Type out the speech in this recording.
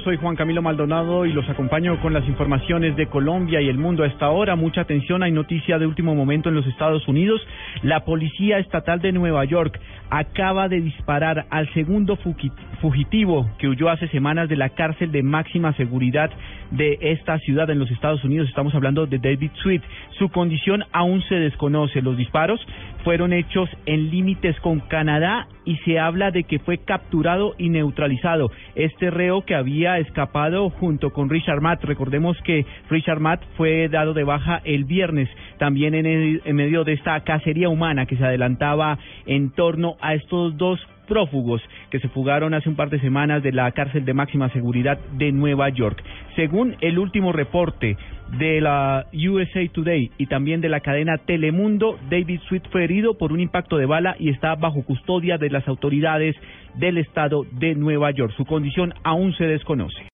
Soy Juan Camilo Maldonado y los acompaño con las informaciones de Colombia y el mundo a esta hora. Mucha atención, hay noticia de último momento en los Estados Unidos. La Policía Estatal de Nueva York acaba de disparar al segundo fugitivo que huyó hace semanas de la cárcel de máxima seguridad de esta ciudad en los Estados Unidos. Estamos hablando de David Sweet. Su condición aún se desconoce. Los disparos fueron hechos en límites con Canadá y se habla de que fue capturado y neutralizado este reo que había escapado junto con Richard Matt. Recordemos que Richard Matt fue dado de baja el viernes también en, en medio de esta cacería humana que se adelantaba en torno a estos dos prófugos que se fugaron hace un par de semanas de la cárcel de máxima seguridad de Nueva York. Según el último reporte de la USA Today y también de la cadena Telemundo, David Sweet fue herido por un impacto de bala y está bajo custodia de las autoridades del estado de Nueva York. Su condición aún se desconoce.